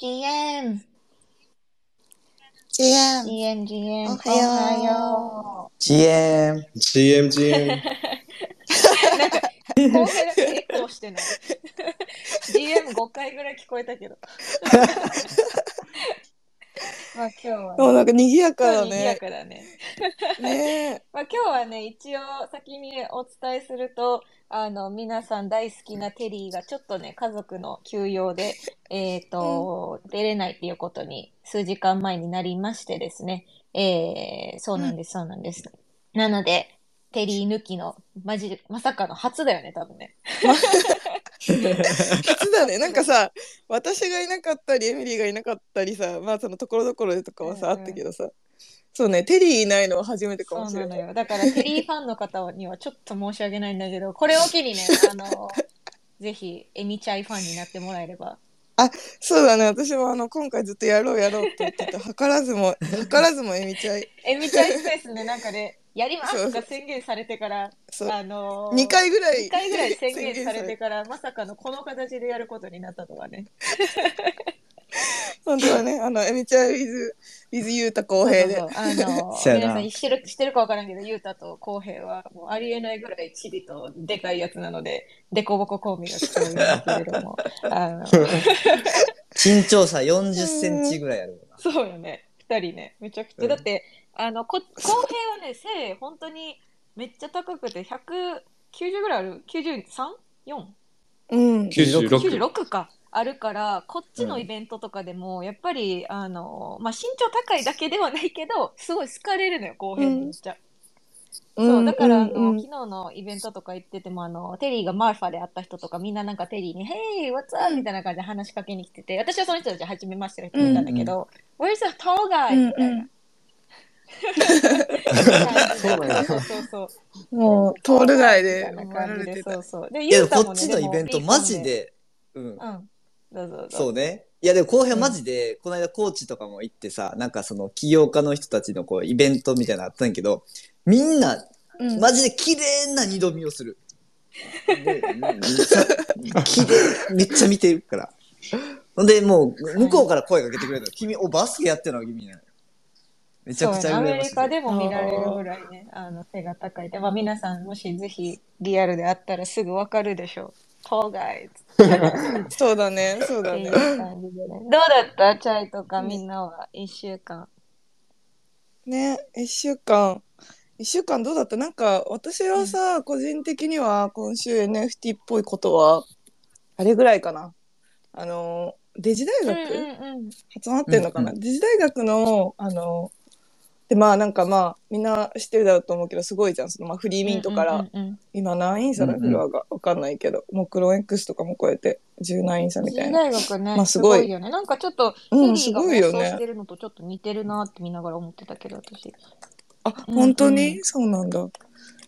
GM、GM、GM、GM、おはよ GM。GM、GM。う。公平だけエコーしてない。GM5 回ぐらい聞こえたけど。まあ今日は、もうなんか賑やかだ賑やね。かだね。ね まあ、今日はね、一応先にお伝えすると、あの、皆さん大好きなテリーがちょっとね、家族の休養で、えっと、出れないっていうことに数時間前になりましてですね、えー、そうなんです、そうなんです。なので、テリー抜きの、マジで、まさかの初だよね、多分ね。初だね。なんかさ、私がいなかったり、エミリーがいなかったりさ、まあそのところどころでとかはさ、あったけどさ。そうね、テリーいないのは初めてかそもしれない。だから、テリーファンの方にはちょっと申し訳ないんだけど、これを機にね、あの、ぜひ、エミチャイファンになってもらえれば。そうだね、私もあの今回ずっとやろうやろうって言ってた。図らずも、図らずもエミちゃい。エミチャイスペースでなんかね、やりますとか宣言されてから、そう。あのー、2回ぐらい。2回ぐらい 宣言されて宣から、まさかのこの形でやることになったとはね。本当はね、あの、エミちゃい with, with ゆうた公平で。そうそうそうあのー そうやな皆さん知ってる知ってるかわからんけど、ゆうたとこうへいはもうありえないぐらいチビとでかいやつなので、でこぼこコンビが必要なんだけれども、あの、身長差40センチぐらいある。そうよね、2人ね、めちゃくちゃ、うんだって、あの、こ、こうへいはね、背、本当にめっちゃ高くて、190ぐらいある ?93?4? うん。96。96かあるからこっちのイベントとかでも、やっぱりあの、まあ、身長高いだけではないけどすごい好かれるのよ公平にめっちゃ、そうだから、あのうんうん昨日のイベントとか行っててもあのテリーがマーファで会った人とかみんななんかテリーに「Hey what's up?」みたいな感じで話しかけに来てて私はその人たち初めましての人もいたんだけど「Where's the tall guy?」みたいな。そうなんやそうそうそうもう、トール街でみたい生な感じで。そうそうでいや、ゆうたもねこっちのイベントマジで、うん。うんどうぞどうぞそうね。いや、でも後編マジで、この間コーチとかも行ってさ、なんかその起業家の人たちのこうイベントみたいなのあったんやけど、みんな、うんマジで綺麗な二度見をする。めっちゃ見てるから。ほんで、もう、向こうから声かけてくれるの。君、お、バスケやってるの？君なの。めちゃくちゃそうねアメ。リカでも見られるぐらいね、あの背が高いで、まあ、皆さんもしぜひリアルで会ったらすぐわかるでしょう。tall guys そうだね、そうだねっていう。感じでね。どうだった？チャイとかみんなは一週間。ね、一週間。一週間どうだった？なんか、私はさ、個人的には今週 NFT っぽいことは、あれぐらいかな。あの、デジ大学、うん集まってんのかな、うんうデジ大学の、あの、で、まあなんかまあ、みんな知ってるだろうと思うけど、すごいじゃん。そのまあフリーミントから、うんうんうん今何インサだ、うんうんフロアが。わかんないけど、もうクローン X とかも超えて、10何インサみたいな。大学ね、まあすごいすごいよね。なんかちょっと、うんテリーがすごいよね放送してるのとちょっと似てるなって見ながら思ってたけど、私。あ、うん本当に、うんそうなんだ。い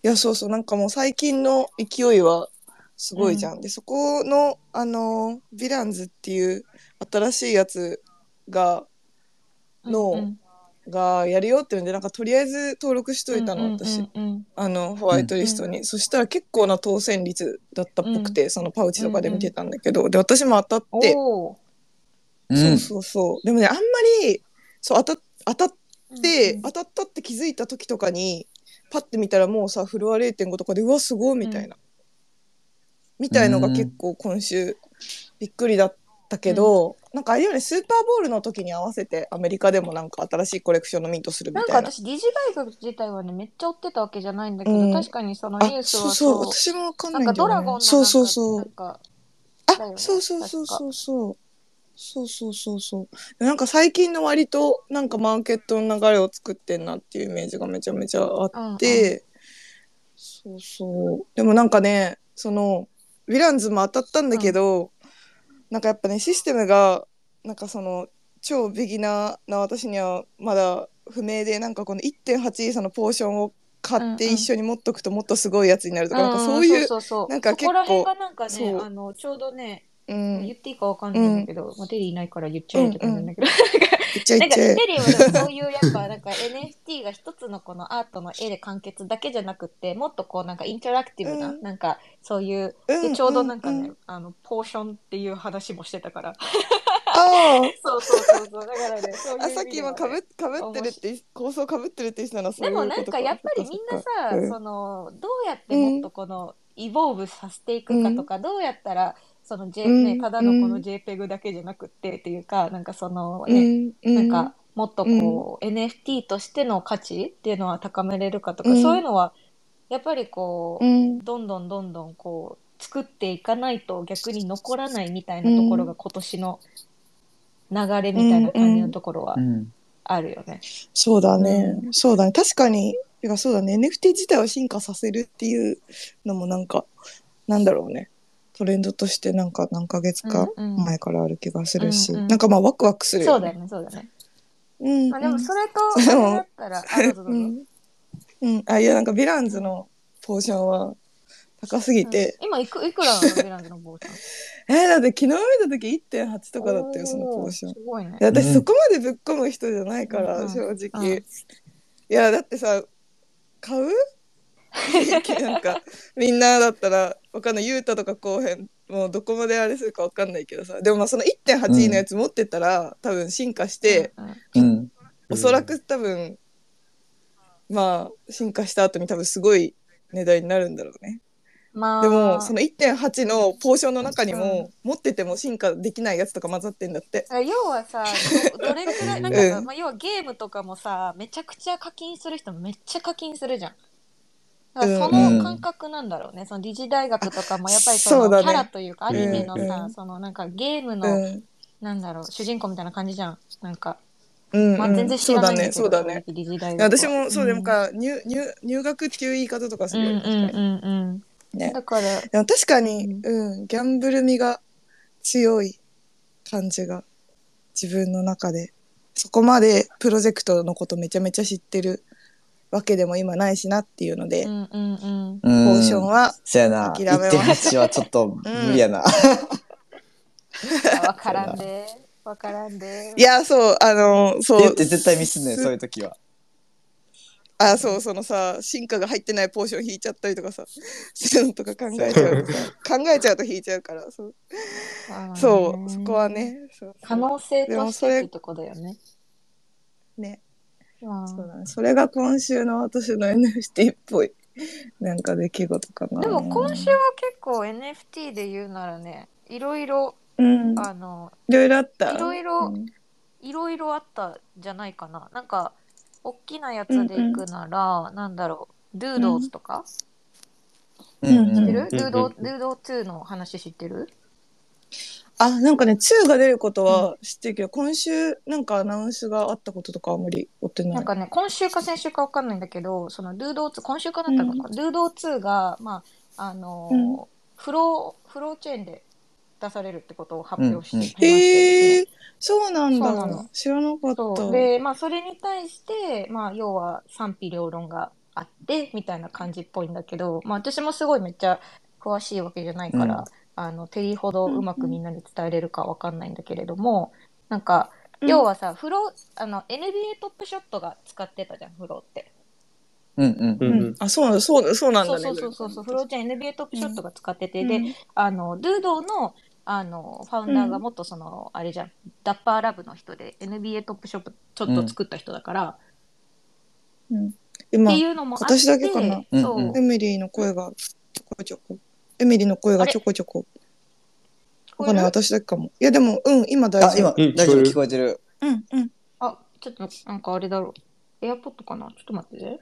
や、そうそう、なんかもう最近の勢いはすごいじゃん。で、そこの、あの、ヴィランズっていう新しいやつが、のうんうんがやるよっていうんで、なんかとりあえず登録しといたの、私。うんうんうん。あの、ホワイトリストに。そしたら結構な当選率だったっぽくて、そのパウチとかで見てたんだけど、で、私も当たって。そうそうそう。でもね、あんまり、そう、当た当たっうんで、うん。当たったって気づいた時とかにパッて見たらもうさフロア0.5とかでうわすごいみたいな、みたいのが結構今週びっくりだったけど、なんかあれよね、スーパーボールの時に合わせてアメリカでもなんか新しいコレクションのミントするみたなんいな。か私、理事外国自体はね、めっちゃ追ってたわけじゃないんだけど、うん確かにそのニュー、スはそうそう、私もわかんないんだよ、ね。なんかそうそうそなん。かあ、そうそうそうそうそう。そうそうそうそう。なんか最近の割となんかマーケットの流れを作ってんなっていうイメージがめちゃめちゃあって、そうそう。でもなんかね、その、ヴィランズも当たったんだけど、なんかやっぱね、システムがなんかその超ビギナーな私にはまだ不明でなんかこの1.8イーサのポーションを買ってうんうん。一緒に持っとくともっとすごいやつになるとか,、なんかんそういうそうそうなんか結構そこら辺がなんかねあのちょうどね、うん。言っていいかわかんないんだけど、まあ、テリーいないから言っちゃえって感じなんだけど、いっちゃいなんかテリーはそういうやっぱなんか NFT が一つのこのアートの絵で完結だけじゃなくってもっとこうなんかインタラクティブな、うん。なんかそういううんでちょうどなんかね、うんうんあのポーションっていう話もしてたからああそそうそうそうそう。だからね、そういう意味ではね。あさっき今かぶかぶってるって構想かぶってるって言ってたのはそうでもいうことなんかやっぱりみんなさ、うんそのどうやってもっとこのイボーブさせていくかとか、どうやったらその J、うん。ね、ただのこのうん。JPEG だけじゃなくってっていうか、なんかそのうね、ん。うん。なんかもっとこう、NFT としての価値っていうのは高めれるかとか、うん。そういうのはやっぱりこう、うん。どんどんどんどんこう作っていかないと逆に残らないみたいなところが今年の流れみたいな感じのところはうん。あるよね。そうだね、そうだね。確かにてかそうだね。NFT 自体を進化させるっていうのもなんかなんだろうね。トレンドとしてなんか何ヶ月かうんうん。前からある気がするし、うんうん。なんかまあワクワクするよね。そうだよね、そうだね。うん。まあでもそれと、うん。あれだったら、あ、どうぞどうぞ。う。ん、うん、あいやなんかヴィランズのポーションは高すぎて、今いくいくらなのヴィランズのポーション？えーだって昨日見た時1.8とかだったよそのポーション。おすごいね。私うん。そこまでぶっ込む人じゃないから、うん。正直、うん。いやだってさ買う？なんかみんなだったらわかんない。ゆうたとか後編もうどこまであれするかわかんないけどさ。でもまあその1.8のやつ持ってたら、多分進化して、うん。うん。おそらく多分まあ進化した後に多分すごい値段になるんだろうねまあ、でもその1.8のポーションの中にも、持ってても進化できないやつとか混ざってんだって。要はさど どれくらいなんかまあ、要はゲームとかもさめちゃくちゃ課金する人もめっちゃ課金するじゃん。だからその感覚なんだろうね、その理事大学とかもやっぱりそのキャラというかアニメのさ、そのなんかゲームうの、ん。なんだろう主人公みたいな感じじゃん。なんか、うん、まあ、全然知らないんだけどそうだねそうだね。私もそうでもか、入入入学っていう言い方とかすうんるよね、うんうんね。だからでも確かに、うん、ギャンブル味が強い感じが自分の中で。そこまでプロジェクトのことめちゃめちゃ知ってるわけでも今ないしなっていうので、うんうんうん。ポポーションはそやな。諦めます。1.8はちょっと無理やな。あわからんで。わからんで。いやそうあのそう。言って絶対ミスんねそういう時は。あそうそのさ進化が入ってないポーション引いちゃったりとかさそういうのとか考えちゃうとさ考えちゃうと引いちゃうからそう。そうそこはねそう。可能性としてってとこだよね。ね。まあそうだね。それが今週の私の NFT っぽいなんか出来事かな。でも今週は結構 NFT で言うならね、いろいろ、うん。あの、いろいろあった？いろいろうん。いろいろあったんじゃないかな。なんか、大きなやつで行くなら、なんだろう、ドゥードーズとか、うんうん。知ってる、うんドゥードー、うんドゥードー2の話知ってる？あなんかね2が出ることは知ってるけど、今週なんかアナウンスがあったこととかあんまり追ってない。なんかね、今週か先週かわかんないんだけど、そのドゥードー2、今週かなったのか、ドゥードー2が、まあ、あのーうん。フロー、フローチェーンで出されるってことを発表して、ましてねへえそうなんそうなの。だ知らなかった。そう。で、まあ、それに対して、まあ、要は賛否両論があってみたいな感じっぽいんだけど、まあ、私もすごいめっちゃ詳しいわけじゃないから、うん。あのテリーほどうまくみんなに伝えれるかわかんないんだけれども、なんかうん。要はさ、フローあの NBA トップショットが使ってたじゃんフローって。うんうん。う。うん。ん、あそうなんそうそうなんそうだねそうそう。そうフローちゃん NBA トップショットが使ってて、うん。であのドゥードーのあのファウンダーがもっとその、あれじゃん。ダッパーラブの人で NBA トップショットちょっと作った人だから、うん。今っていうのもあって私だけかな。そう、うんうん。エミリーの声がちょこちょこ。エミリーの声がちょこちょこ。わかんない。私だけかも。いやでもうん今大あ、丈今、夫うん大丈夫、聞こえてる。うんうん。あちょっとなんかあれだろう。エアポッドかな？ちょっと待って。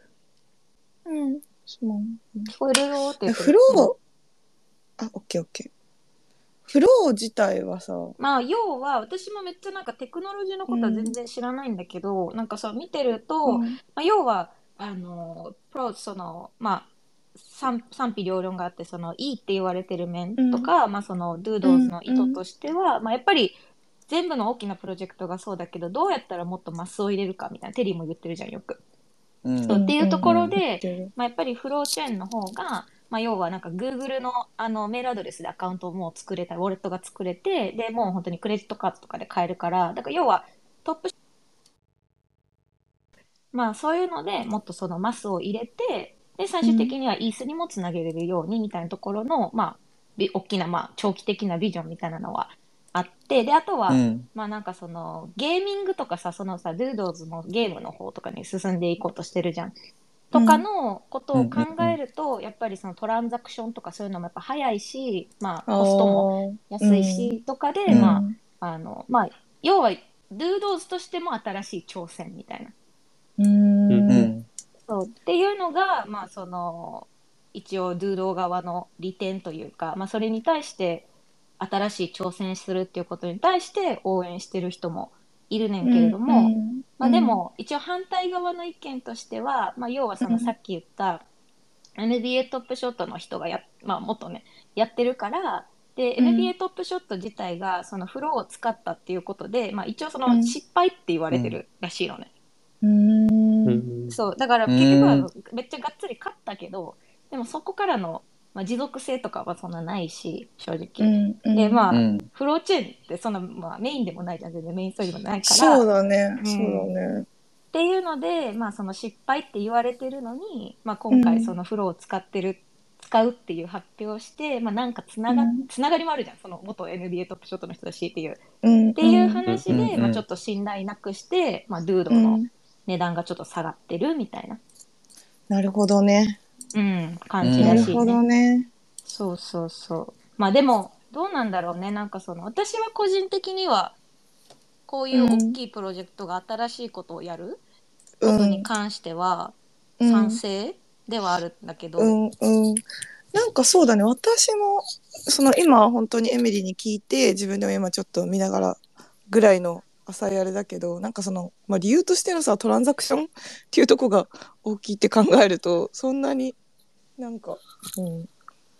うん。そう聞こえるよってフロー？あオッケーオッケーフロー自体はさまあ要は私もめっちゃなんかテクノロジーのことは全然知らないんだけど、なんかさ見てると、うん。まあ、要はあのプロそのまあ賛賛否両論があってそのいいって言われてる面とか、まあ、そのドゥードーズの意図としては、まあ、やっぱり全部の大きなプロジェクトがそうだけどどうやったらもっとマスを入れるかみたいなテリーも言ってるじゃんよく。うん。そうっていうところで、まあ、やっぱりフローチェーンの方が、まあ、要はなんか Google のあのメールアドレスでアカウントをもう作れたウォレットが作れてでもう本当にクレジットカードとかで買えるからだから要はトップまあそういうのでもっとそのマスを入れてで最終的にはイースにもつなげれるようにみたいなところの、まあび大きなまあ長期的なビジョンみたいなのはあって、で、あとは、うん。まあなんかその、ゲーミングとかさ、そのさ、ドゥードーズのゲームの方とかに進んでいこうとしてるじゃん。とかのことを考えると、やっぱりそのトランザクションとかそういうのもやっぱ早いし、まあコストも安いし、とかで、うんまあ、あの、まあ、要は、ドゥードーズとしても新しい挑戦みたいな。うんううんん。そうっていうのが、まあ、その一応ドゥードー側の利点というか、まあ、それに対して新しい挑戦するっていうことに対して応援してる人もいるねんけれども、まあ、でも一応反対側の意見としては、まあ、要はそのうん。さっき言った NBA トップショットの人がや、まあ、もっとねやってるからでうん。NBA トップショット自体がそのフローを使ったっていうことで、まあ、一応そのうん。失敗って言われてるらしいのね。うん。うん。そう、だから結局はめっちゃがっつり勝ったけど、でもそこからの、まあ、持続性とかはそんなないし、正直。で、まあ、うん。フローチェーンってそんな、まあ、メインでもないじゃん、全然メインストーリーもないから。そうだね、うん。そうだね。っていうので、まあ、その失敗って言われてるのに、まあ、今回そのフローを使ってる、使うっていう発表をして、まあ、なんかつなが、うん。つながりもあるじゃん、その元 NBA トップショットの人だしっていう。うん。っていう話で、うんうんうん。まあ、ちょっと信頼なくして、まあ、ドゥードの値段がちょっと下がってるみたいな、なるほどねうん、感じなるほらしいね。どねそうそうそう。まあでも、どうなんだろうね。なんかその、私は個人的には、こういう大きいプロジェクトが新しいことをやることに関しては、うん賛成ではあるんだけど、うんうんなんかそうだね私もその今本当にエミリーに聞いて自分でも今ちょっと見ながらぐらいの浅いあれだけどなんかその、まあ、理由としてのさトランザクションっていうとこが大きいって考えるとそんなになんか、うん、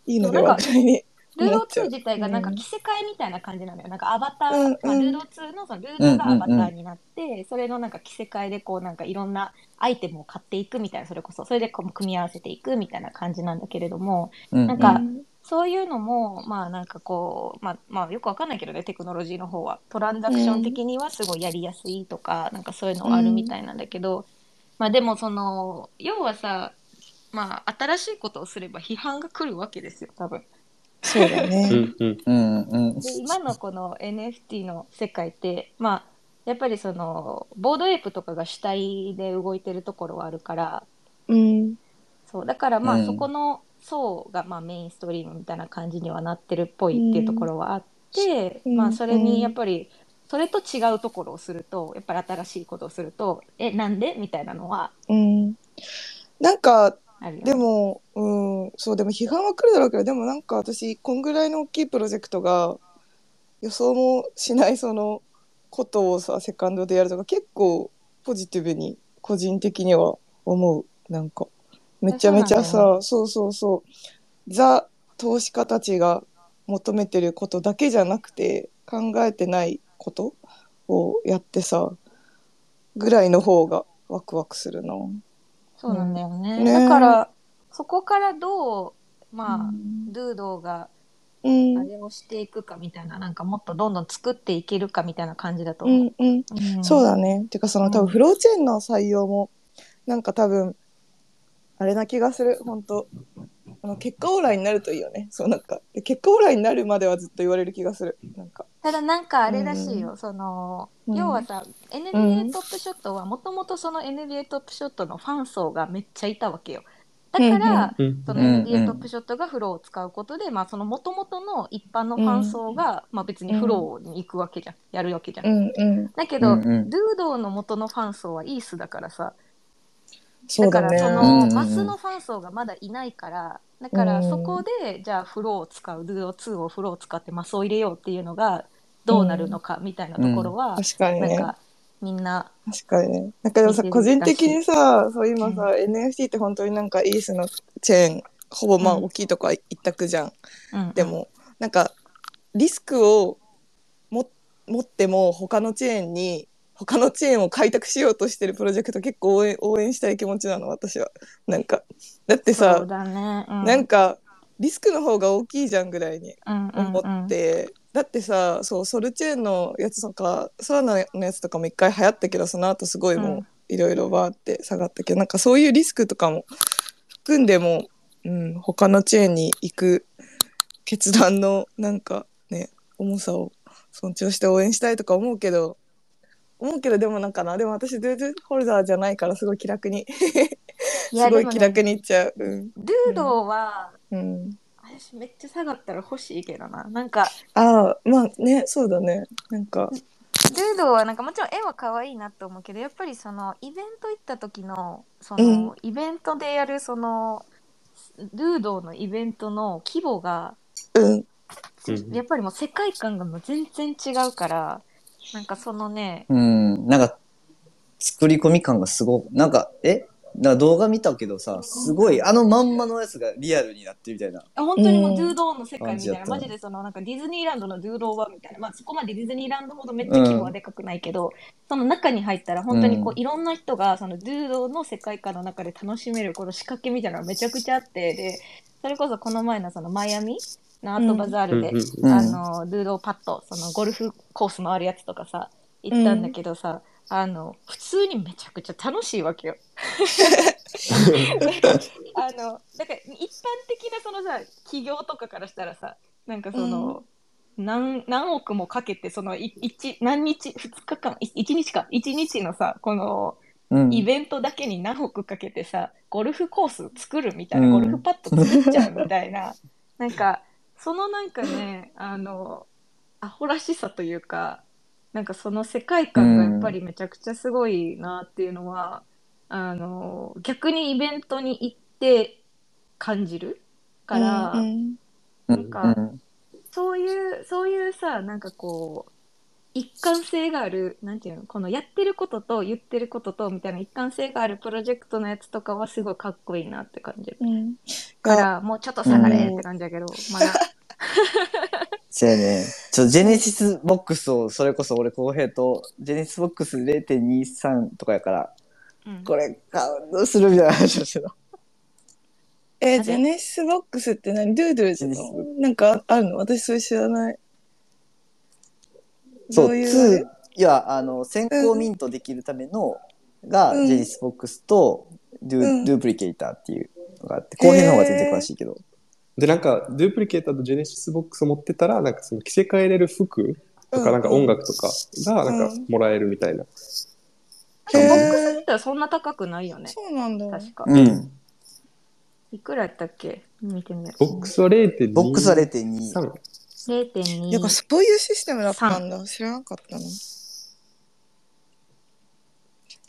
いいのではいにルード思っちゃう。2自体がなんか着せ替えみたいな感じなのよ。なんかアバター、うんうん。まあ、ルード2のそのルードがアバターになって、それのなんか着せ替えでこうなんかいろんなアイテムを買っていくみたいな、それこそ、それでこう組み合わせていくみたいな感じなんだけれども、うんなんかうんそういうのも、まあなんかこう、まあ、まあよくわかんないけどね、テクノロジーの方は。トランザクション的にはすごいやりやすいとか、なんかそういうのはあるみたいなんだけど、まあでもその、要はさ、まあ新しいことをすれば批判が来るわけですよ、多分。そうだね。うんうんうんうんで今のこの NFT の世界って、まあやっぱりその、ボードエイプとかが主体で動いてるところはあるから、うん。そう、だからまあうんそこの層がまあメインストリームみたいな感じにはなってるっぽいっていうところはあって、うんまあそれにやっぱり、それと違うところをすると、やっぱり新しいことをすると、え、なんでみたいなのはうん。なんか。でも、うん、そう、でも批判は来るだろうけど、でもなんか私、こんぐらいの大きいプロジェクトが、予想もしないそのことをさ、セカンドでやるとか、結構ポジティブに、個人的には思う。なんか、めちゃめちゃさ、そうそうそう、ザ投資家たちが求めてることだけじゃなくて、考えてないことをやってさ、ぐらいの方がワクワクするな。そうなんだよね。ね。だから、そこからどう、まあ、うん。ドゥードがうん。あれをしていくかみたいな、なんかもっとどんどん作っていけるかみたいな感じだとう思う。んうん、うん。そうだね。てかその多うん。分フローチェーンの採用もなんか多分あれな気がする。本当。あの結果オーライになるといいよね。そうなんか。で結果オーライになるまではずっと言われる気がする。なんか。ただなんかあれらしいよ、その、うん。要はさ、うん。NBA トップショットはもともとその NBA トップショットのファン層がめっちゃいたわけよ。だから、うんそのうん NBA トップショットがフローを使うことで、まあそのもともとの一般のファン層が、まあ別にフローに行くわけじゃん。やるわけじゃん。うん。うん。だけど、うんうん。ドゥードーの元のファン層はイースだからさ、だね。からそうんうんうん。のマスのファン層がまだいないから、だからうん。そこでじゃあフローを使う、ドゥードー2をフローを使ってマスを入れようっていうのがどうなるのかみたいなところは、確かにね。なんかみんな、確かにね。なんかでもさ個人的にさそう今さ、NFT って本当になんかイースのチェーンほぼまあうん大きいとこは一択じゃん、うん。で、もなんかリスクをも持っても他のチェーンに他のチェーンを開拓しようとしてるプロジェクト結構応援応援したい気持ちなの私は。なんか。だってさ、だね。うん、なんかリスクの方が大きいじゃんぐらいにうんうんうん。思って、だってさそうソルチェーンのやつとかソラナのやつとかも一回流行ったけどその後すごいもうん。ういろいろバーって下がったけど、なんかそういうリスクとかも含んでも、うん、他のチェーンに行く決断のなんかね重さを尊重して応援したいとか思うけど思うけどでもなんかなでも私ドゥードゥホルダーじゃないからすごい気楽に。すごい気楽にいっちゃう。うん。ドゥードは、うん、私めっちゃ下がったら欲しいけどな。なんか、ああまあねそうだね。なんか。ドゥードはなんかもちろん絵は可愛いなと思うけど、やっぱりそのイベント行った時の、その、イベントでやるその、ドゥードのイベントの規模が、うんうん。やっぱりもう世界観がもう全然違うから、なんかそのね、うん。なんか、作り込み感がすごい。なんか、え？な動画見たけどさ、すごい、あのまんまのやつがリアルになってるみたいな。あ本当にもううんドゥードーの世界みたいな、マジでそのなんかディズニーランドのドゥードーはみたいな、まあそこまでディズニーランドほどめっちゃ規模はでかくないけど、その中に入ったら本当にこう、うんいろんな人がそのドゥードーの世界観の中で楽しめるこの仕掛けみたいなのがめちゃくちゃあって、で、それこそこの前のそのマイアミのアートバザールで、うんあの、ドゥードーパッド、そのゴルフコース回るやつとかさ、行ったんだけどさ、あの、普通にめちゃくちゃ楽しいわけよ。あの、だから一般的なそのさ、企業とかからしたらさ、なんかその、何何億もかけて、その、い一何日、二日間、い一日か、一日のさ、この、うん。イベントだけに何億かけてさ、ゴルフコース作るみたいな、うんゴルフパッド作っちゃうみたいな、なんか、そのなんかね、あの、アホらしさというか、なんかその世界観がやっぱりめちゃくちゃすごいなっていうのは、あの、逆にイベントに行って感じるから、うんうん。かそういう、そういうさ、なんかこう、一貫性がある、なんていうの、このやってることと言ってることとみたいな一貫性があるプロジェクトのやつとかはすごいかっこいいなって感じる。うん。がから、もうちょっと下がれって感じだけど、まだ。そうやね。ちょ、ジェネシスボックスを、それこそ俺、浩平と、ジェネシスボックス0.23とかやから、うん。これ、カウントするみたいな話をしてた。えあジェネシスボックスって何？ Doodlesのジェネシスボッなんかあるの？私それ知らないそう、どういうあれ？2、いや、あの、先行ミントできるための、が、うんジェネシスボックスと、ドゥ、うんドゥプリケーターっていうのがあって、後編の方が全然詳しいけど。で、なんか、ドゥプリケーターとジェネシスボックスを持ってたら、なんかその着せ替えれる服とか、うんなんか音楽とかが、なんかうんもらえるみたいな。でもボックス自体はそんな高くないよね。そうなんだ確か。うん。いくらやったっけ？見てみよう。ボックスは0.2。ボックスは0.2。3。0.2。やっぱそういうシステムだったんだ。知らなかったの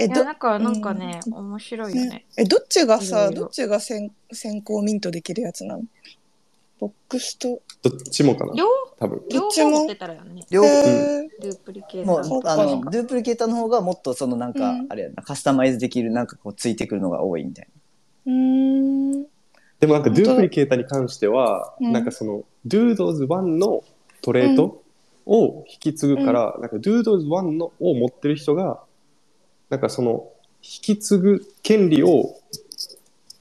えどいや、だからなんかね、面白いよね。えどっちがいろいろ。さどっちが先先行ミントできるやつなの？ボックスと。どっちもかな？両多分。両どっちも？方持ってたらよね。両方、へープリケータもーう、あの、ドゥプリケーターの方がもっとそのなんか、うん。あれやな、カスタマイズできるなんかこうついてくるのが多いみたいうーんでもなんか、ドゥプリケーターに関しては、うんなんかその、ドゥードーズ1のトレードを引き継ぐから、なんか、ドゥードーズ1のを持ってる人が、なんかその、引き継ぐ権利を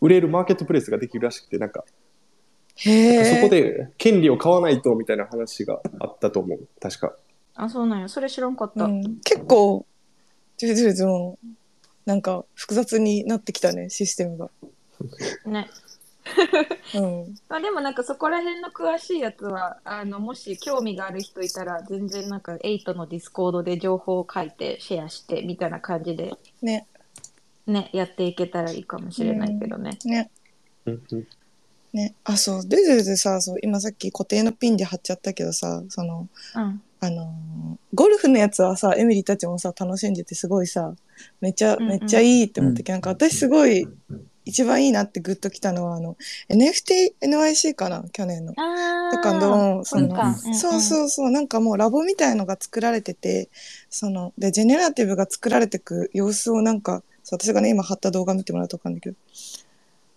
売れるマーケットプレイスができるらしくて、なんか、へえそこで権利を買わないとみたいな話があったと思う。確か。あ、そうなんや。それ知らんかった。うん、結構ジュジュジュもなんか複雑になってきたねシステムが。ね。うん、まあでもなんかそこら辺の詳しいやつは、あの、もし興味がある人いたら、全然なんか8のディスコードで情報を書いてシェアしてみたいな感じでね。ね、やっていけたらいいかもしれないけどね。ね。うんうん。ね。あそう。ジュジュジュさそう今さっき固定のピンで貼っちゃったけどさそのうん。あのーゴルフのやつはさエミリーたちもさ楽しんでてすごいさめっちゃうんうん。めっちゃいいって思ったけど、なんか私すごい一番いいなってグッときたのはあの NFTNYC かな去年の。あだかそのそっか。そううそうそうなんかもうラボみたいのが作られててそのでジェネラティブが作られてく様子をなんか私がね今貼った動画見てもらうと分かるんだけど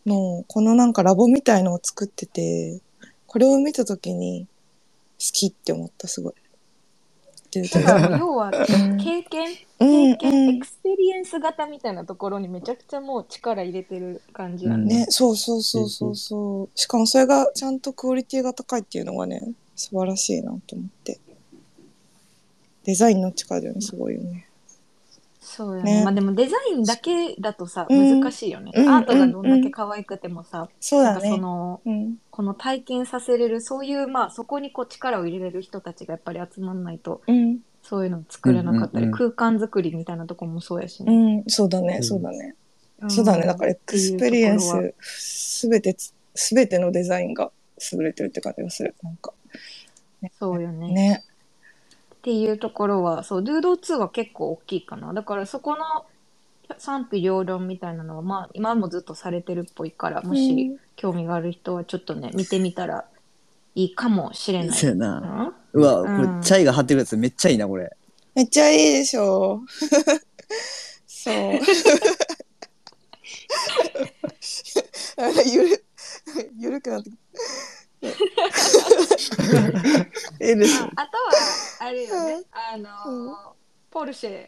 もうこのなんかラボみたいのを作っててこれを見た時に好きって思ったすごい。でん。だから要はうん経験、うん経験、うん experience 型みたいなところにめちゃくちゃもう力入れてる感じやうんね。ね、そうそうそうそうそう。しかもそれがちゃんとクオリティが高いっていうのがね、素晴らしいなと思って。デザインの力だよね、すごいよね。そそうよね。ねまあでもデザインだけだとさ、うん難しいよね。うんアートがどんだけ可愛くてもさ、なんかそ。の、うん。この体験させれる、そういう、まあそこにこう力を入れれる人たちがやっぱり集まんないと、うん。そういうの作れなかったり、うんうん空間作りみたいなとこもそうやしうね。ん。そうだね。うんそうだね。んそうだね。だから experience、すべてつ、すべてのデザインが優れてるって感じがする。なんか。そうよね。ね。っていうところは、そう、ドゥード2は結構大きいかな。だからそこの賛否両論みたいなのは、まあ今もずっとされてるっぽいから、もし興味がある人はちょっとね、見てみたらいいかもしれない。そうやな。うん？うわ、うんこれ、チャイが貼ってるやつめっちゃいいな、これ。めっちゃいいでしょ。そう。ゆる、ゆるくなってきた。ええです。あ、あとは、あれよね、あのーポルシェ。ポル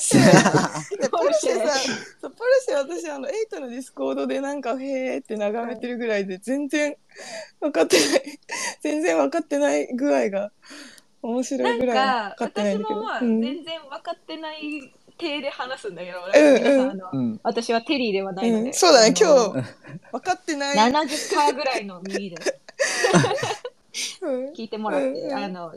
シェ。でポルシェさ、そうポルシェ私あの、エイトのディスコードでなんか、へーって眺めてるぐらいで、全然分かってない、全然分かってない具合が面白ないんぐらいか分かってないんだけど。私もまあ、うん。全然分かってない体で話すんだけど、うん皆さんあの。うん。私はテリーではないので、うん。そうだね今日分かってない。70%ぐらいの耳で。うん。聞いてもらって、うん。あの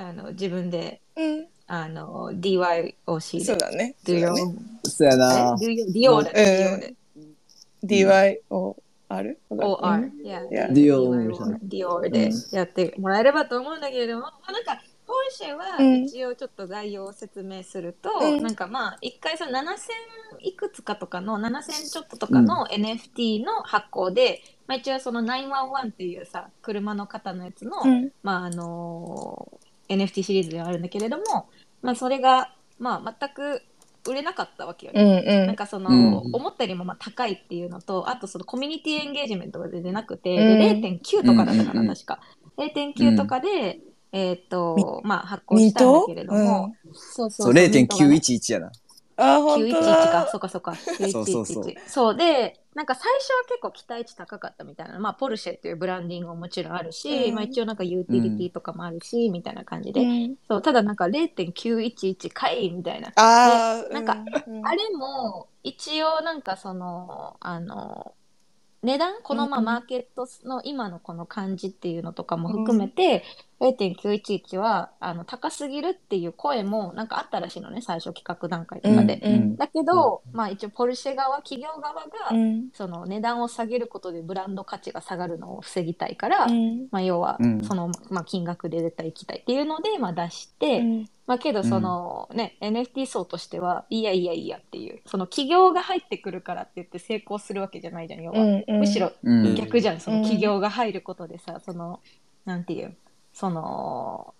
あの自分でうん、あの DYOC でそうだね。Do そうだ your そうやな。え？Do your- DO で、うん。DO で DYOR? OR、yeah, Yeah. Dior Dior でやってもらえればと思うんだけれども、まあ、なんかポルシェはうん。一応ちょっと概要を説明すると、うん。なんかまあ一回その7000いくつかとかの7000ちょっととかの NFT の発行で、まあ、一応その911っていうさ車の方のやつの、うん。まああの NFT シリーズではあるんだけれども、まあ、それが、まあ、全く売れなかったわけよね。うんうん。なんかその、うん。思ったよりもまあ高いっていうのと、あとそのコミュニティエンゲージメントが全然なくて、うん。で0.9とかだったかな、うん確か。0.9とかで、えーっと、まあ発行したんだけれども、そうそうそう、0.911やな。あー、本911当か。だ。、そうかそうか。そうそうそう。911そうで、なんか最初は結構期待値高かったみたいな。まあ、ポルシェっていうブランディングももちろんあるし、うん。まあ一応なんかユーティリティとかもあるし、みたいな感じで。うん。そう、ただなんか0.911かいみたいな。あーなんか、うん。あれも、一応なんかその、あの、値段？このまあうんマーケットの今のこの感じっていうのとかも含めて、0.911はあの高すぎるっていう声もなんかあったらしいのね、最初企画段階とかで。うんだけど、まあ一応ポルシェ側、企業側が、うんその値段を下げることでブランド価値が下がるのを防ぎたいから、うんまあ要はその、まあ、金額で絶対行きたいっていうので、まあ出して、まあけどそのね、NFT 層としては、いやいやいやっていう、その企業が入ってくるからって言って成功するわけじゃないじゃん、要は。うんうんむしろ。逆じゃん、その企業が入ることでさ、その、なんていう、その、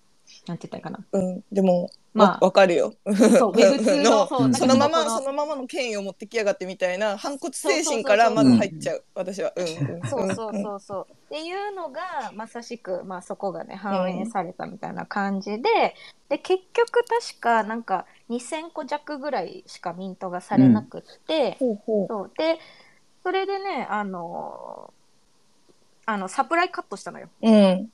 なんて言ったらいいかな。うんでもまわわかるよ。そう、ウェブ通の、そう、うんなんかそのままこそのままの権威を持ってきやがってみたいな反骨精神からまず入っちゃう私は。うんうんそうそうそうそう。っていうのが、まさしく、まあそこがね、反映されたみたいな感じで、で、結局確かなんか2000個弱ぐらいしかミントがされなくって、ほうほうそう。で、それでね、あの、あの、サプライカットしたのよ。うん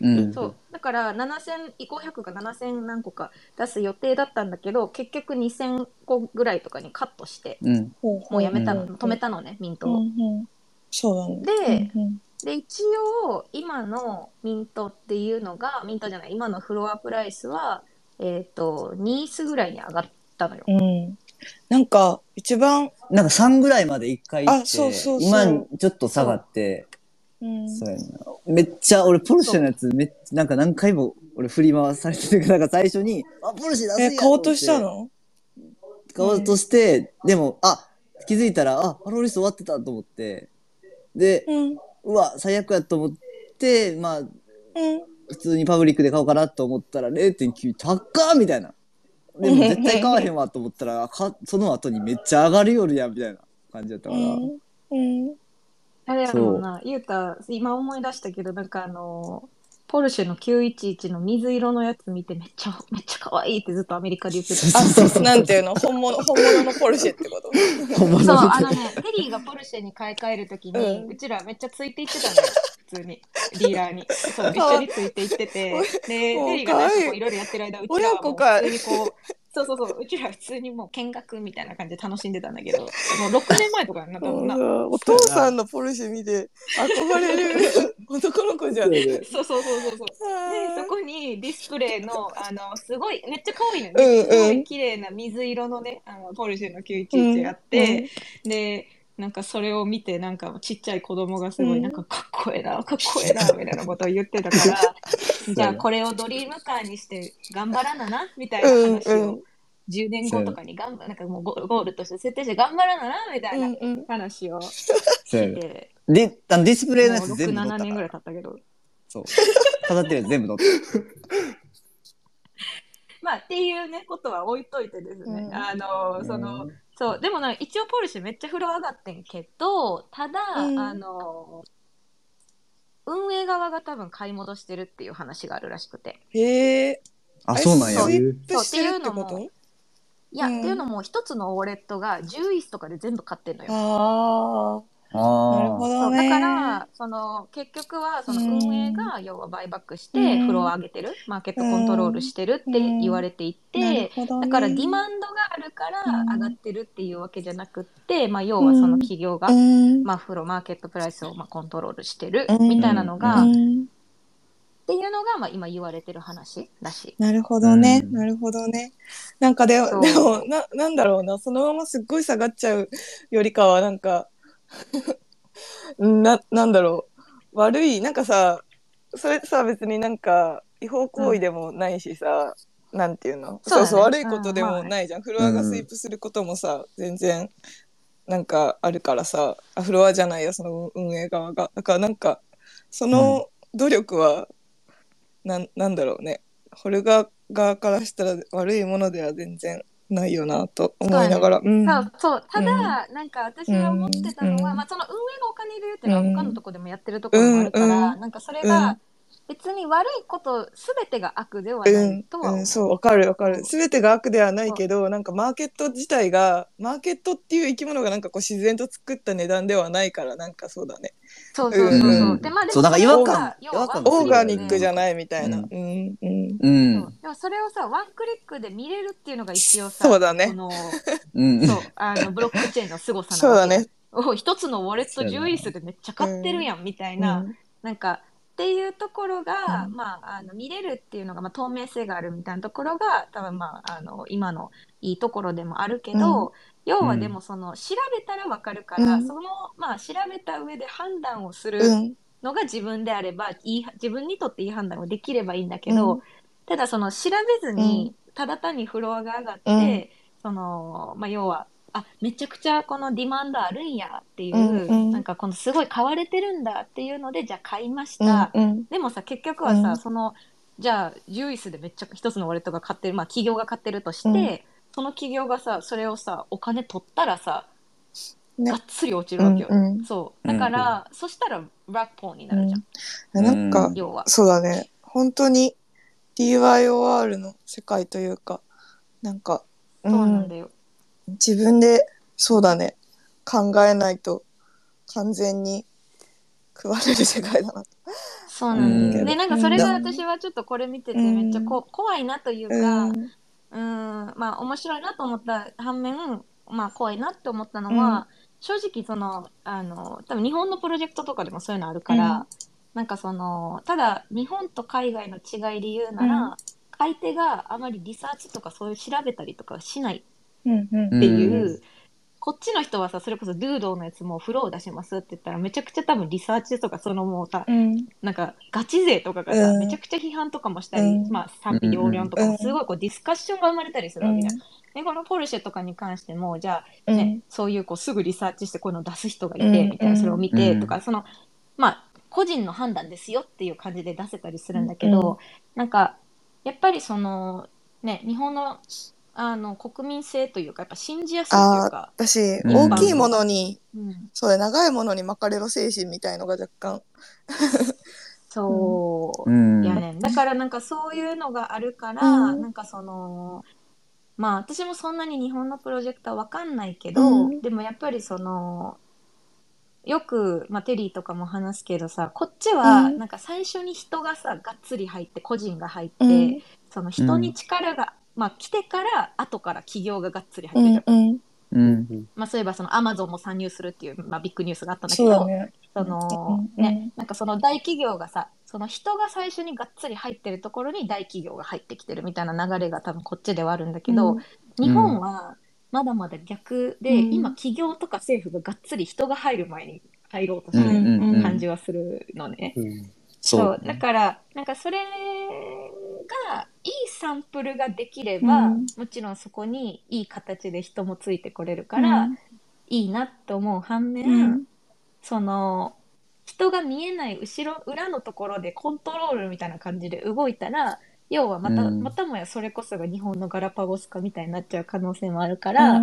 うん。そう。だから、7000、500が7000何個か出す予定だったんだけど、結局2000個ぐらいとかにカットして、うん。もうやめたの、うん止めたのね、ミントを。うんうんそうだね。でうんで、一応、今のミントっていうのが、ミントじゃない、今のフロアプライスは、えっ、と、ニースぐらいに上がったのよ。なんか一番なんか3ぐらいまで一回行って、あそうそうそう今ちょっと下がって、うん。そうやな。めっちゃ、俺ポルシェのやつめっちゃ、なんか何回も俺振り回されてるから、なんか最初に、あ、ポルシェ出すやえ買おうとしたの？買おうとして、でも、あ、気づいたら、あ、ハローリスト終わってたと思って、で、うん。うわ、最悪やと思って、まあ、うん。普通にパブリックで買おうかなと思ったら0.9高っみたいな。でも絶対買わへんわと思ったら、かその後にめっちゃ上がるよるやんみたいな感じだったから。うんあれやろうな、ゆうた、今思い出したけど、なんかあの、ポルシェの911の水色のやつ見てめっちゃ、めっちゃ可愛いってずっとアメリカで言ってた。あ そうなんていうの？本物本物のポルシェってこと？ほんまそう、だあのね、テリーがポルシェに買い替えるときに、ううんちらめっちゃついていってたのよ、普通に。ディーラーに。そう、一緒についていってて、で、テリーがなん可愛いかこういろいろやってる間、うちらはも普通にこう、そうそうそう、うちら普通にもう見学みたいな感じで楽しんでたんだけど、もう6年前とかになったもんな。お父さんのポルシェ見て憧れる 男の子じゃん。でそうそうそうそうそう。で、そこにディスプレイの、あの、すごい、めっちゃ可愛いのよ。うんうんすごい綺麗な水色のね、あの、ポルシェの911あって、で、なんかそれを見て、なんかちっちゃい子供がすごい、うん。なんかかっこええな、かっこええな、みたいなことを言ってたから、じゃあこれをドリームカーにして頑張らなな、みたいな話うんうを、10年後とかに頑張なんかもうゴゴールとして設定して頑張らなな、みたいなうんうん。話をそうやね。して、で、あのディスプレイのやもう6、つ全部乗った7年ぐらい。経ったけど。そう。飾ってるやつ全部乗ってる。まあっていうねことは置いといてですね、うん。あのその、そうでもな一応ポルシェめっちゃ風呂上がってんけどただ、うん。あの運営側が多分買い戻してるっていう話があるらしくて。へえ。あ、そうなんや。そうっていうのと？いや、うん。っていうのも一つのウォレットが10イスとかで全部買ってんのよ。あああ。なるほあ。どね。だからその結局はその運営が要はバイバックしてうん。フロア上げてる、マーケットコントロールしてるって言われていて、ね。だからディマンドがあるからうん。上がってるっていうわけじゃなくって、まあ、要はその企業が、うん。まあ、フロマーケットプライスをまあコントロールしてるうん。みたいなのが、っうん。ていうのがまあ今言われてる話らしい。なるほどね、うん。なるほどね。なんかででも、な、なんだろうな、そのまますっごい下がっちゃうよりかは、なんか、な、なんだろう、悪い、なんかさ、それさ、別になんか、違法行為でもないしさ、なんていうの？そうそう悪いことでもないじゃん。フロアがスイープすることもさ、全然、なんかあるからさ、あ、フロアじゃないよ、その運営側が。だからなんか、その努力は、なんなんだろうね。ホルガー側からしたら悪いものでは全然ないよなと思いながら。うん。そうそう。ただ、なんか私が思ってたのは、うん。まあ、その運営がお金入れるっていうのは他のとこでもやってるところもあるから、うんなんかそれうん。が別に悪いことすべてが悪ではうないんとは思う。うん、そう、わかるわかる。すべてが悪ではないけど、なんかマーケット自体が、マーケットっていう生き物がなんかこう自然と作った値段ではないから、なんかそうだね。そうそうそうそう。うんでまあでもそうなんか違和感違和感オーガニックじゃい。ないみたいな。ううんん、うん。うん。でもそれをさワンクリックで見れるっていうのが一応さそうだねこのうん。そうあのブロックチェーンの凄さそうだね。お一つのウォレット10イースでめっちゃ買ってるやんみたいな、うんなんかっていうところが、うん。まあ、あの見れるっていうのが、まあ、透明性があるみたいなところが多分、まあ、あの今のいいところでもあるけど、要はでもその調べたらわかるから、うん。その、まあ、調べた上で判断をするうん。のが自分であればいい自分にとっていい判断をできればいいんだけど、うん。ただその調べずにただ単にフロアが上がって、うん。そのまあ、要はあめちゃくちゃこのディマンドあるんやっていう、うんうん。なんかこのすごい買われてるんだっていうのでじゃあ買いましうんた、うん。でもさ結局はさ、うん。そのじゃあジュイスでめっちゃ一つのウォレットが買ってる、まあ、企業が買ってるとして、うん。その企業がさそれをさお金取ったらさ、ね。がっつり落ちるわけよ、うんうん。そう。だから、そしたらラックポーになるじゃん、なんか、要は。そうだね。本当に DYOR の世界というか、なんか、うそうなんだよ、自分で、そうだね、考えないと完全に食われる世界だな。そうなんだよ、うん。でなんかそれが私はちょっとこれ見ててめっちゃこ、怖いなというか、うん。うんまあ面白いなと思った反面まあ怖いなって思ったのは、正直そのあの多分日本のプロジェクトとかでもそういうのあるから、うん。なんかそのただ日本と海外の違いで言うなら、うん。買い手があまりリサーチとかそういう調べたりとかしないっうんうん。ていう、うん。こっちの人はさそれこそドゥードーのやつもフロー出しますって言ったらめちゃくちゃ多分リサーチとかそのもうさうん。なんかガチ勢とかがさ、うん。めちゃくちゃ批判とかもしたり、うん。まあ賛否両論とかうんもすごいこうディスカッションが生まれたりするわけじゃん。でこのポルシェとかに関してもじゃあ、ねそういうこうすぐリサーチしてこういうのを出す人がいて、うん。みたいなそれを見てうん。とか、そのまあ個人の判断ですよっていう感じで出せたりするんだけど、うん。なんかやっぱりそのね日本のあの国民性というかやっぱ信じやすいというか、私、うん。大きいものに、うん、そうだ、長いものに巻かれろ精神みたいのが若干。そう。うん。やねん。だからなんかそういうのがあるから、うん。なんかそのまあ私もそんなに日本のプロジェクトは分かんないけど、うん。でもやっぱりそのよく、まあ、テリーとかも話すけどさこっちはうん。なんか最初に人がさがっつり入って個人が入って、うん。その人に力が、まあ、来てから後から企業ががっつり入ってた、うん。うん。まあ、そういえばそのアマゾンも参入するっていう、まあ、ビッグニュースがあったんだけどそね。そのうんね、なんかその大企業がさその人が最初にがっつり入ってるところに大企業が入ってきてるみたいな流れが多分こっちではあるんだけど、うん日本はまだまだ逆で、うん今企業とか政府ががっつり人が入る前に入ろうとしうんてる感じはするのね。うんそう。だからなんかそれがいいサンプルができれば、うん。もちろんそこにいい形で人もついてこれるから、いいなって思う反面、うん。その人が見えない後ろ裏のところでコントロールみたいな感じで動いたら要はまた、うん。またもやそれこそが日本のガラパゴス化みたいになっちゃう可能性もあるから、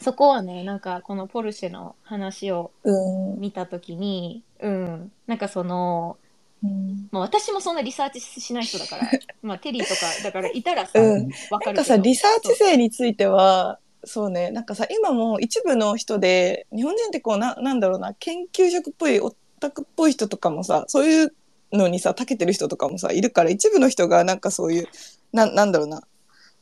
そこはねなんかこのポルシェの話をうん。見た時にうん。なんかその、うん。まあ、私もそんなリサーチしない人だから まあテリーとかだからいたらさ、うん。わかるけど。なんかさ、リサーチ生については、そうね、なんかさ、今も一部の人で、日本人ってこう、な、なんだろうな、研究職っぽい、オタクっぽい人とかもさ、そういうのにさ、長けてる人とかもさ、いるから、一部の人がなんかそういう、な、なんだろうな、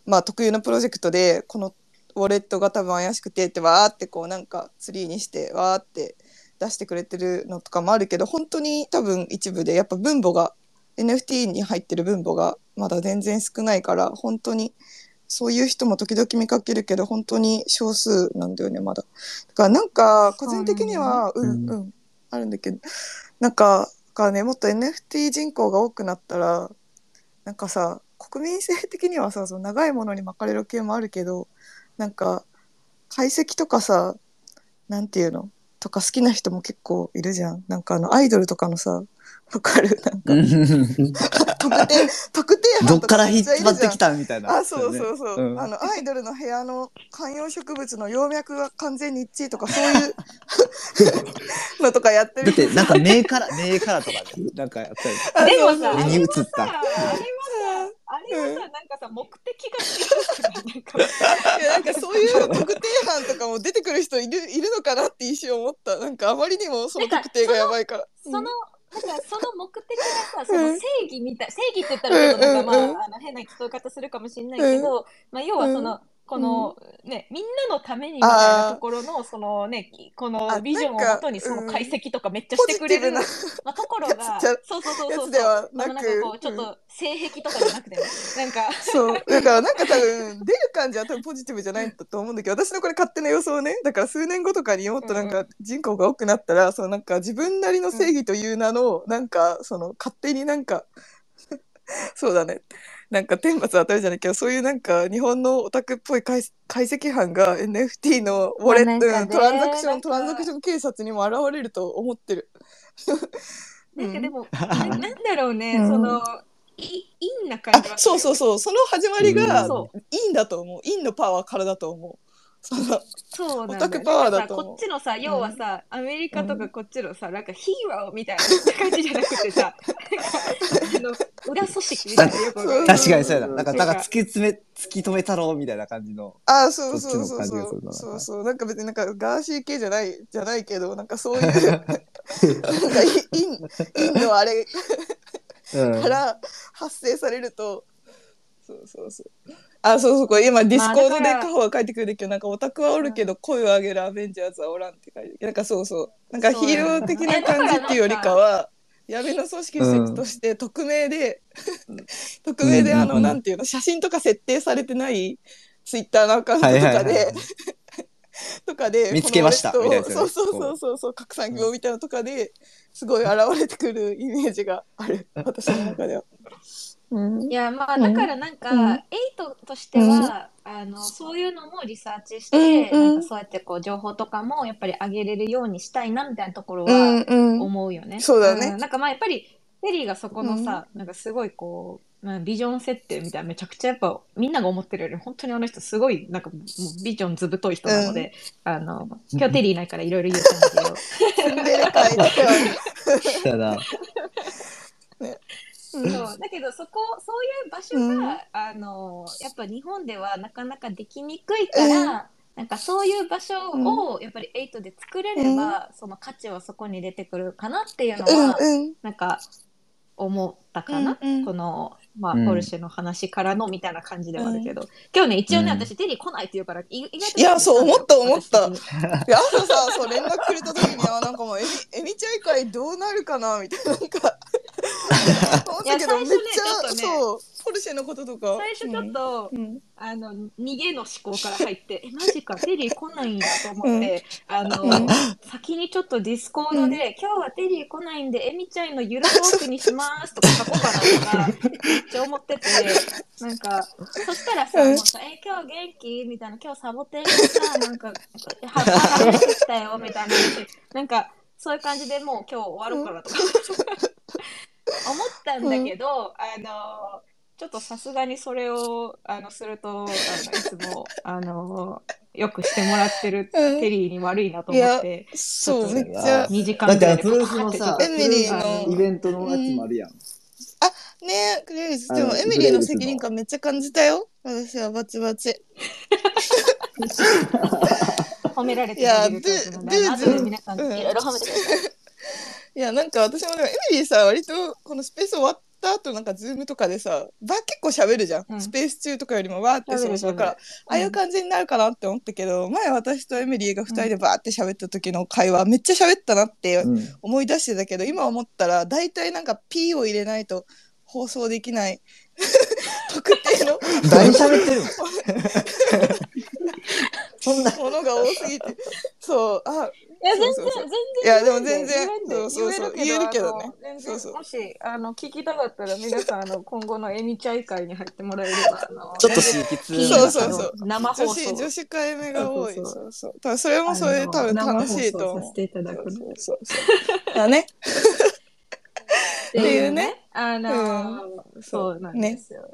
まあ特有のプロジェクトで、このウォレットが多分怪しくてって、わーってこう、なんかツリーにして、わーって出してくれてるのとかもあるけど、本当に多分一部で、やっぱ分母が、NFT に入ってる分母がまだ全然少ないから、本当に、そういう人も時々見かけるけど、本当に少数なんだよね、まだ。だからなんか、個人的には、う、うんん。うん、あるんだけど、なんか、だからね、もっと NFT 人口が多くなったら、なんかさ、国民性的にはさ、その長いものに巻かれる系もあるけど、なんか、解析とかさ、なんていうの？とか好きな人も結構いるじゃん。なんかあの、アイドルとかのさ、わかる？なんか、うん特定、特定 どっから引っ張ってきたみたいな。あ、そうそうそう。うんあの、アイドルの部屋の観葉植物の葉脈が完全に一致とか、そういう のとかやってる。だって、なんか目から、目からとかで、なんかやったり。でもさ、目に映ったあれはさ、あれはさ、なんかさ、目的が違うから、なんか、いやなんかそういう特定班とかも出てくる人いるいるのかなって一瞬思った。なんかあまりにもその特定がやばいから。その、だからその目的がさ、その正義みたい、正義って言ったらちょっとなんかまあ、あの変な聞こえ方するかもしれないけど、まあ要はその、このね、みんなのためにみたいなところの、そのね、このあビジョンをもとにその解析とかめっちゃポしてくれる、まあ、ところやが、そうそうそうそうなんかこう、ちょっと性癖とかじゃなくてね、なんか、そう。だからなんか多分出る感じは多分ポジティブじゃないんだと思うんだけど、私のこれ勝手な予想ね。だから数年後とかにもっとなんか人口が多くなったら、そのなんか自分なりの正義という名の、なんかその勝手になんか、そうだね。なんか天罰当たるじゃないけど、そういうなんか日本のオタクっぽい解解析班が NFT のウォレット、トランザクション、トランザクション警察にも現れると思ってる。なんかでも、ななんだろうね、うんその、い陰な感じはあ、そうそうそう。その始まりがそいいんだと思う。陰のパワーからだと思う。そうなんだよ。オタクパワーだと。こっちのさ要はさ、アメリカとかこっちのさなんかヒーローみたいな感じじゃなくてさ なんかあの裏組織みたいなよくわかんない。確かにそうやな。なんか、なんか突き詰め、突き止め太郎みたいな感じの。あそうそうそうそっちの感じそうがするな。そうそう。なんか別になんかガーシー系じゃないじゃないけどなんかそういう なんかインインのあれうん。から発生されるとそうそうそうあそうそうこれ今ディスコードでカホが書いてくれるけどなんかオタクはおるけど声を上げるアベンジャーズはおらんって書いてるなんかそうそう。なんかヒーロー的な感じっていうよりかは闇の組織として匿名で、匿名であの、なんていうの写真とか設定されてないツイッターのアカウントとかで、とかで見つけましたみたいなそうそうそうそうそう拡散業みたいなのとかですごい現れてくるイメージがある。私の中では。うん。いやまあうん。だからなんか、うん。エイトとしては、あのそういうのもリサーチして、うんうん。なんかそうやってこう情報とかもやっぱり上げれるようにしたいなみたいなところうはんうん。思うよね。そうだね。ん。なんかまあやっぱりフェリーがそこのさ、なんかすごいこう、まあ、ビジョン設定みたいなめちゃくちゃやっぱみんなが思ってるより本当にあの人すごいなんかもうビジョンずぶとい人なので、あの今日テリーいないからいろいろ言ったんだけど。そう。だけどそこそういう場所が、あのやっぱ日本ではなかなかできにくいから、なんかそういう場所をやっぱり8で作れれば、その価値はそこに出てくるかなっていうのは、うんうん。なんか思ったかな、うんうん。このまあ、うん。ポルシェの話からのみたいな感じではあるけど、今日ね、一応ね、うん。私、テリー来ないって言うから、い意外と。いやそう思った思った。私的にで朝さそう連絡くれた時にはなんかもうえみえみちゃい会どうなるかな？みたいななんか いや最初ねちょっとねそうポルシェのこととか。最初ちょっと、うん、うんあの、逃げの思考から入って、え、マジか、テリー来ないんだと思って、あの、うん。先にちょっとディスコードで、今日はテリー来ないんで、エミちゃんのゆるトークにしますとか書こうかなとか、めっちゃ思ってて、なんか、そしたらさ、うん。もうさ、え、今日元気？みたいな、今日サボテンがさ、なんか、は話したよ、みたいな話、なんか、そういう感じでもう今日終わろうかなとか、思ったんだけど、あの、ちょっとさすがにそれをあのするとあのいつも あのよくしてもらってるうんテリーに悪いなと思って、そうちょっとめっちゃ。2時間ぐらいでパーってエミリーのイベントのやつもあるやん。ねクレイズでもエミリーの責任感めっちゃ感じたよ。私はバチバチ。褒められていやるというのドゥで、後で皆さんいうんろいろ褒めてください。いやなんか私もでもエミリーさ割とこのスペース終わった後なんかズームとかでさば結構喋るじゃん、うん。スペース中とかよりもわーってそうそう喋る喋る。だからああいう感じになるかなって思ったけど、前私とエミリーが二人でバーって喋った時の会話めっちゃ喋ったなってうん。思い出してたけど今思ったら大体なんか P を入れないと放送できない 特定の 何喋ってるの？そんな。ものが多すぎて。そうあいや、全然、全然。いやでも全然そうそうそう言えるけど言えるけどね。そうそう。もし、あの、聞きたかったら、皆さん、あの、今後のエミチャイ会に入ってもらえれば、ちょっと刺激そうそうそう。生放送。女子女子会目が多い。そうそうそう。多分それもそれで多分楽しいと思う。生放送させていただく。のそうそう。そうだね。っていうね。あのそうなんですよ。